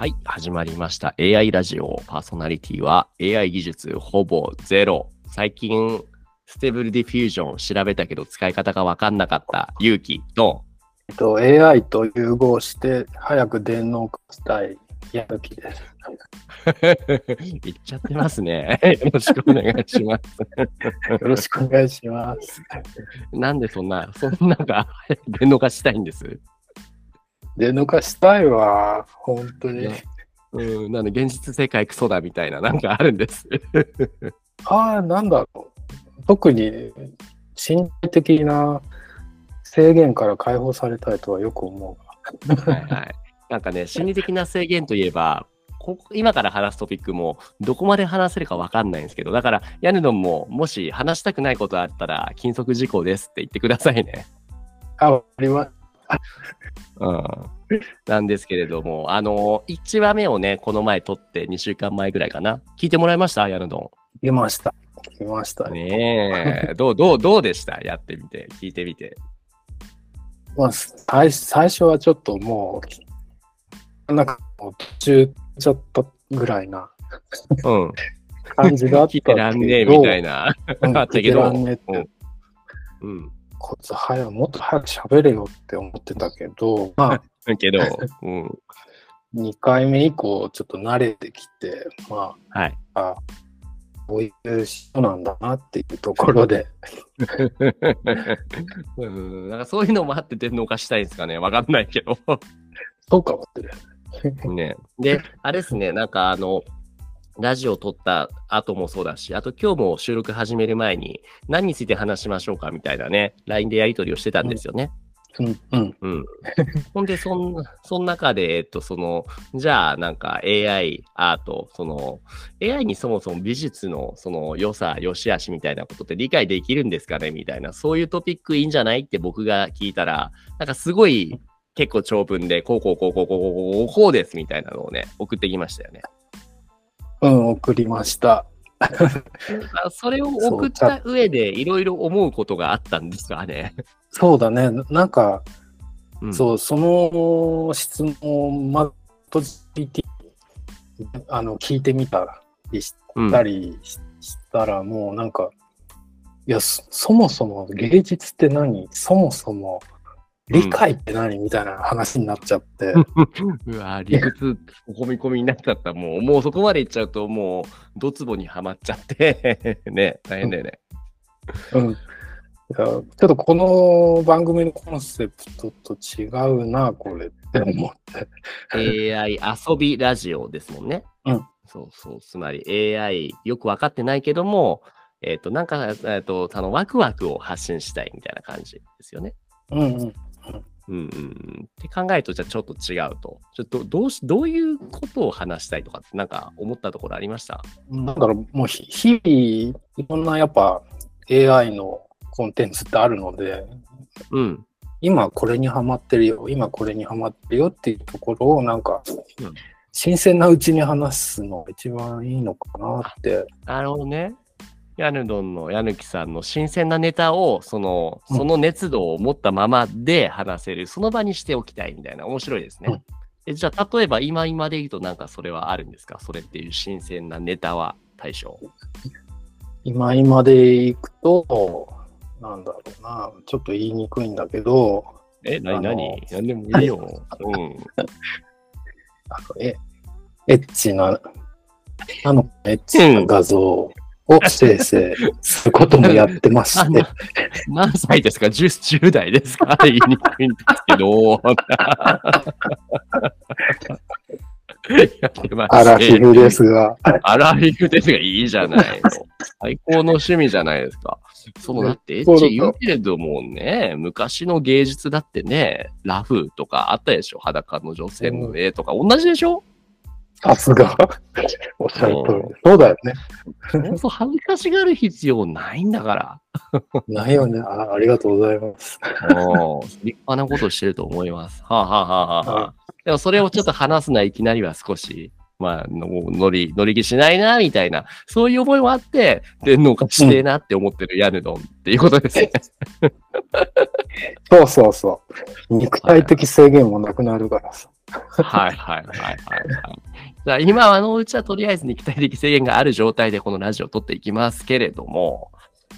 はい、始まりました。AI ラジオパーソナリティは AI 技術ほぼゼロ。最近、 Stable Diffusion 調べたけど使い方がわかんなかった勇気と、えっと、AI と融合して早く電脳化したいやる気です。言っちゃってますね。よろしくお願いします。よろしくお願いします。なんでそんな、そんなが電脳化したいんです？電脳化したいわ、本当に。うん、なんで現実世界クソだみたいな、なんかあるんです。ああ、なんだろう。特に身体的な制限から解放されたいとはよく思うが。はいはい。なんかね、心理的な制限といえば、ここ今から話すトピックもどこまで話せるかわかんないんですけど、だから、ヤヌドンももし話したくないことあったら、禁則事項ですって言ってくださいね。あ、わかります。うん。なんですけれども、あの、1話目をね、この前撮って2週間前ぐらいかな。聞いてもらいました？ヤヌド来ました。来ましたン。ね。ねえ。どう、どう、どうでした？やってみて、聞いてみて。まあ、最最初はちょっともう、なんかもう途中ちょっとぐらいなうん。感じだった 聞いてらんねえみたいな。うん あったけどうん。こいつ早くもっと早く喋れよって思ってたけど、まあ、うん。けど、うん。2回目以降ちょっと慣れてきて、まはい。あ、あこういう人なんだなっていうところで、うん、なんかそういうのもあって電脳化したいんですかねわかんないけど。そうかもしれない。ね。で、あれですね、なんかあの、ラジオ撮った後もそうだし、あと今日も収録始める前に何について話しましょうかみたいなね、LINE でやり取りをしてたんですよね。うん、うん、うん。ほんで、そんな、その中で、えっと、その、じゃあ、なんか AI、アート、その、AI にそもそも美術の、その、良さ、良し悪しみたいなことって理解できるんですかねみたいな、そういうトピックいいんじゃないって僕が聞いたら、なんかすごい、結構長文で、こうこうこうこうこうこうこうこうですみたいなのをね、送ってきましたよね。うん、送りました。あそれを送った上で、いろいろ思うことがあったんですかね。そうだね、なんか、うんそう、その質問をまず、GPT あの、聞いてみたりしうんたりしたら、もうなんか、いや、そそもそも芸術って何？そもそも理解って何、みたいな話になっちゃって、うわ理屈込み込みになっちゃった。もう、もうそこまでいっちゃうと、もう、ドツボにはまっちゃって、ね、大変だよね。うん。いやちょっとこの番組のコンセプトと違うな、これって思って。AI 遊びラジオですもんね。うん。そうそう。つまり AI よく分かってないけども、えっ、と、なんか、えっ、と、あの、ワクワクを発信したいみたいな感じですよね。うんうん。うんうんうん。って考えると、じゃあちょっと違うと。ちょっと、どうし、どういうことを話したいとかって、なんか思ったところありました？だろう、もうひ日々、いろんなやっぱ AI のコンテンツってあるので、うん。今これにハマってるよ、今これにハマってるよっていうところをなんか、うん新鮮なうちに話すのが一番いいのかなって。なるほどね。ヤヌドンのヤヌキさんの新鮮なネタを、その、うんその熱度を持ったままで話せる、その場にしておきたいみたいな、面白いですね。うんえじゃあ、例えば今今で言うと、なんかそれはあるんですか？それっていう新鮮なネタは対象。今今でいくと、なんだろうな、ちょっと言いにくいんだけど、え、なになに？あのなんでもいいよ。うん。あのえエッチな、あのエッチな画像を生成することもやってまして、何歳ですか？10, ?10 代ですか？言いにくいんですけど。やってまアラフィフですが、アラフィフですがいいじゃないの。最高の趣味じゃないですか。そのだってエッチ言うけれどもね、昔の芸術だってね、ラフとかあったでしょ？裸の女性の絵とか同じでしょ？さすが、おっしゃる通り。そうだよね。本当恥ずかしがる必要ないんだから。ないよねあ。ありがとうございます。立派なことしてると思います。はあ、はあはあはあはあ、でもそれをちょっと話すのはいきなりは少し、まあ、の乗り、乗り気しないな、みたいな、そういう思いもあって、電脳化してえなって思ってるヤヌドンっていうことですね。そうそうそう。肉体的制限もなくなるからさ。はいはいはいはいはい。じゃあ今のうちはとりあえず肉体的制限がある状態でこのラジオを録っていきますけれども、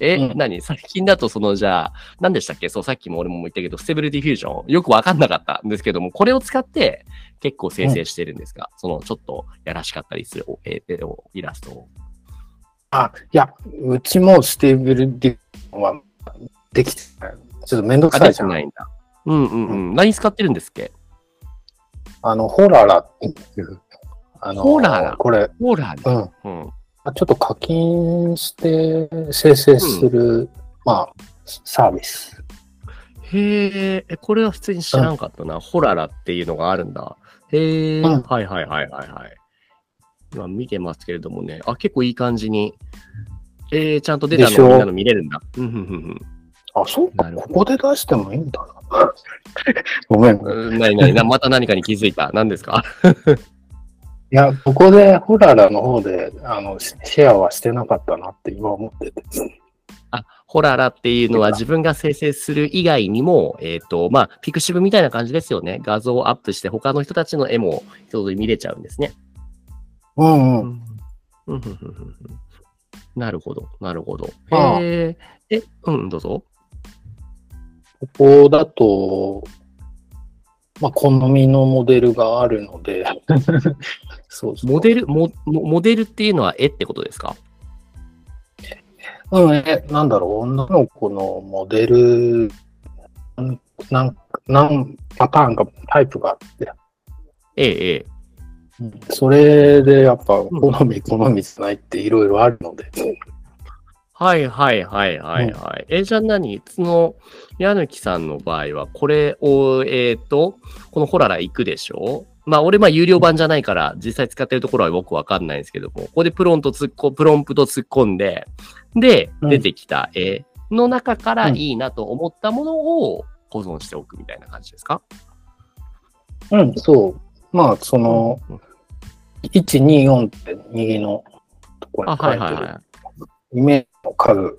え、うん何？最近だとそのじゃあ、何でしたっけ？そう、さっきも俺も言ったけど、 Stable Diffusion、よくわかんなかったんですけども、これを使って結構生成してるんですが、そのちょっとやらしかったりするお絵絵をイラストを。あ、いや、うちもステーブルディはできてない。ちょっとめんどくあ、さいじゃないんだ。うんうんうん。何使ってるんですっけ？あの、ホララっていう。あのホララこれ、ほらね。うん。うん。ちょっと課金して生成する、まあ、サービス。へえ、えこれは普通に知らんかったな。ホララっていうのがあるんだ。へえ、うんはいはいはいはいはい。今見てますけれどもね。あ、結構いい感じに。えー、ちゃんと出たのみんなの見れるんだ。うんうんうんあ、そうか。ここで出してもいいんだな。ごめん。いうん。なになにな、また何かに気づいた。何ですか？や、ここでホララの方で、あの、シシェアはしてなかったなって今思ってて。あ、ホララっていうのは自分が生成する以外にも、えっ、と、まあ、ピクシブみたいな感じですよね。画像をアップして他の人たちの絵も一通り見れちゃうんですね。うんうん。なるほど、なるほど。ああへえ、え、うん、どうぞ。ここだと、まあ、好みのモデルがあるので、そう。モデル、モモモデルっていうのは絵ってことですか？うん、え、なんだろう、女の子のモデル、なんなんなんパターンか、タイプがあって、ええ、ええ。それでやっぱ、好み、好みじゃないっていろいろあるので、はいはいはいはいはい。え、じゃあ何？その、矢貫さんの場合は、これを、えっ、と、このホララ行くでしょ？まあ、俺、まあ、有料版じゃないから、実際使ってるところは僕わかんないんですけども、ここでプロント突っこ、プロンプト突っ込んで、で、うん出てきた絵の中からうんいいなと思ったものを保存しておくみたいな感じですか？うん、そう。まあ、その、うん1、2、4って右のところあ、に書てる、はいいはいはい。イメ数。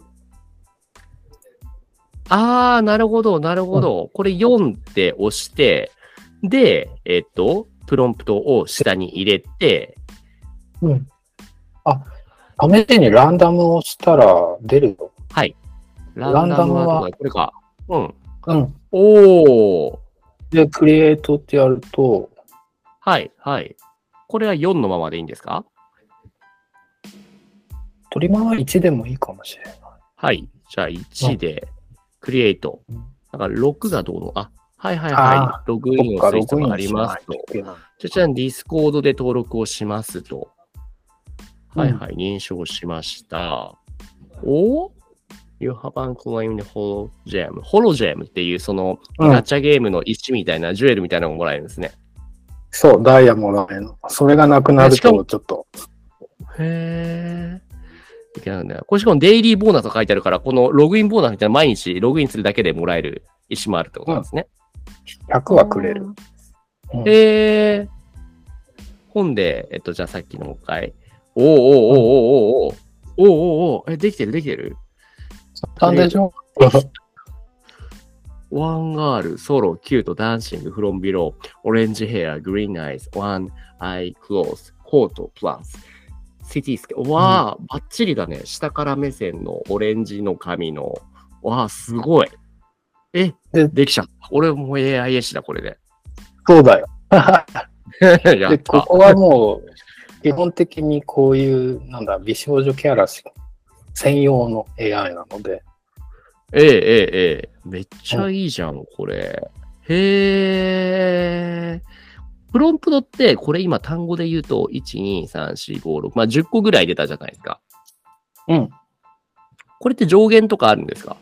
ああ、なるほど、なるほど。これ4って押して、で、えっと、プロンプトを下に入れて、うん。あ、試しにランダムをしたら出るよ。はい。ラランダムはどこれか。うん。うん。おー。で、クリエイトってやると、はい、はい。これは4のままでいいんですか？トリマーは1でもいいかもしれない。はい。じゃあ1で、クリエイトうん。だから6がどうの？あ、はいはいあはい。ログインをする必要がありますと。じゃあ、じゃあディスコードで登録をしますと。うんはいはい、認証しました。お ?You haven't claimed Hologem。Hologem っていうそのうんガチャゲームの石みたいな、ジュエルみたいなのがもらえるんですね。そう、ダイヤもらえるの。それがなくなると、ちょっと、へー。いけないんだよ。これしかもデイリーボーナスが書いてあるから、このログインボーナスみたいな毎日ログインするだけでもらえる石もあるってことなんですね。100はくれる。うんへー。本で、えっと、じゃあさっきのもう一回。おーおーおーおーおーおーおーおーおーえ、できてるできてる？なんでしょ one girl、solo、cute、dancing、from below、orange hair、green eyes、one eye closed、coat、plus、cityscape、わあ、バッチリだね。下から目線のオレンジの髪の、わあ、すごい。え、でできちゃった。俺も AI 絵師だ、これで。そうだよ。やで。ここはもう、基本的にこういう、なんだ、美少女キャラ専用の AI なので、ええええええめっちゃいいじゃん、これ。へえ。プロンプトって、これ今単語で言うと、1、2、3、4、5、6、まあ10個ぐらい出たじゃないですか。うん。これって上限とかあるんですか？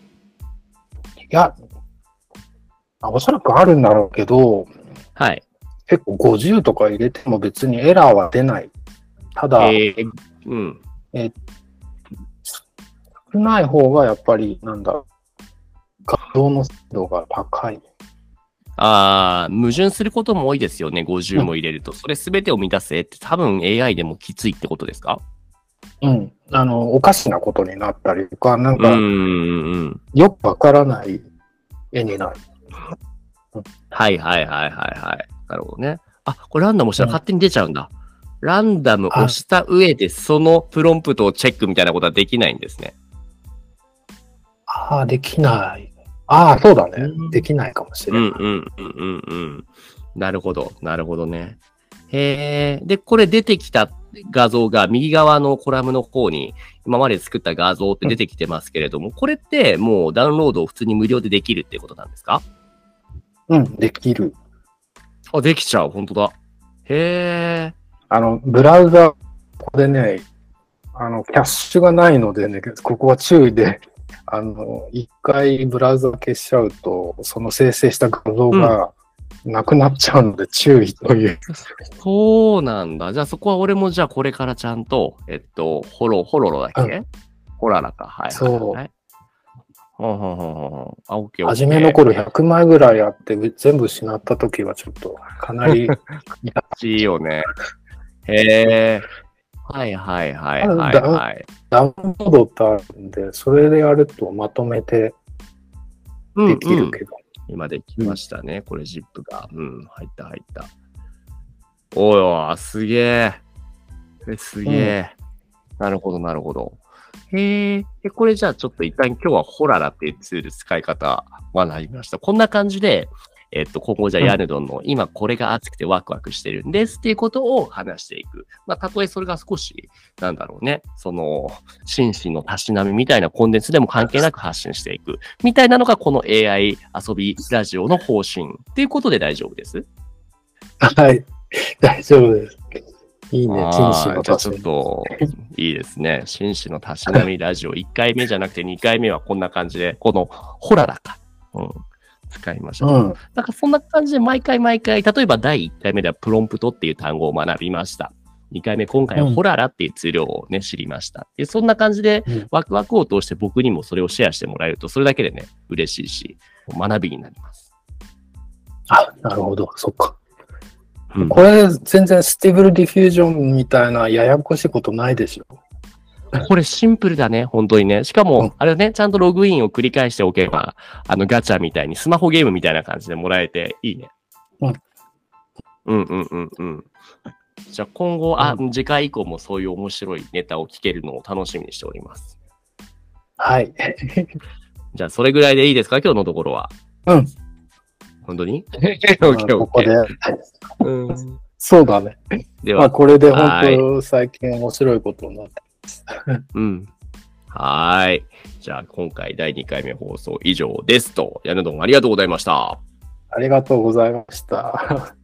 いや、あおそらくあるんだろうけど、はい。結構50とか入れても別にエラーは出ない。ただ、えー、うん。少ない方がやっぱり、なんだ、画像の精度が高い。ああ、矛盾することも多いですよね、50も入れると。それすべてを満たせって多分 AI でもきついってことですか？うん。あの、おかしなことになったりとか、なんか、うんうんうん。よくわからない絵になる。はいはいはいはいはい。なるほどね。あ、これランダム押したら勝手に出ちゃうんだ。ランダム押した上で、そのプロンプトをチェックみたいなことはできないんですね。ああ、できない。ああ、そうだねうん。できないかもしれない。うんうんうんうんうん。なるほど、なるほどね。へえ。で、これ出てきた画像が右側のコラムの方に今まで作った画像って出てきてますけれども、これってもうダウンロードを普通に無料でできるっていうことなんですか？うん、できる。あ、できちゃう、本当だ。へえ。あの、ブラウザ、ここでね、あの、キャッシュがないのでね、ここは注意で、あの、一回ブラウザを消しちゃうと、その生成した画像がなくなっちゃうので注意という。そうなんだ。じゃあそこは俺もじゃあこれからちゃんと、えっと、ホロ、ホロロだっけ、うホララか。はい。そうほんほんほんほんほん。あ、オッケーオッケー。初めの頃100枚ぐらいあって、全部失った時はちょっとかなり、いいよね。へえ。はいはいはいはいはい。ダウンロードってあるんで、それでやるとまとめてうんできうんるけど。今できましたね。これ、ジップが。うん、入った入った。おいおい、すげえ。えすげえ、なるほど、なるほど。へえ。で、これじゃあちょっと一旦今日はホララっていうツール使い方学びました。こんな感じで、えっと、今後じゃヤヌドンの今これが熱くてワクワクしてるんですっていうことを話していく。まあ、たとえそれが少し、なんだろうね、その、心身のたしなみみたいなコンテンツでも関係なく発信していく。みたいなのがこの AI 遊びラジオの方針っていうことで大丈夫です？はい。大丈夫です。いいね、あ紳士のーじゃあちょっ。と、いいですね。紳士のたしなみラジオ、1回目じゃなくて2回目はこんな感じで、このホララか。うん。使いましょう。うん。なんかそんな感じで毎回毎回、例えば第1回目ではプロンプトっていう単語を学びました。2回目、今回はうん Holara っていうツールをね、知りました。で、そんな感じでうんワクワクを通して僕にもそれをシェアしてもらえると、それだけでね、嬉しいし、学びになります。あ、なるほど。そっか。うんこれ、全然 Stable Diffusion みたいなややこしいことないでしょ。これシンプルだね、本当にね。しかうんも、あれね、ちゃんとログインを繰り返しておけば、あのガチャみたいにスマホゲームみたいな感じでもらえていいね。うん。うんうんうんうん。じゃあ今後、あ、う次回以降もそういう面白いネタを聞けるのを楽しみにしております。はい。じゃあそれぐらいでいいですか？今日のところは。うん。本当に？オッケーオッケーここで。うんそうだね。まあ、では、これではい本当最近面白いことになって。うん。はい。じゃあ今回第2回目放送以上ですと、矢野どもありがとうございました。ありがとうございました。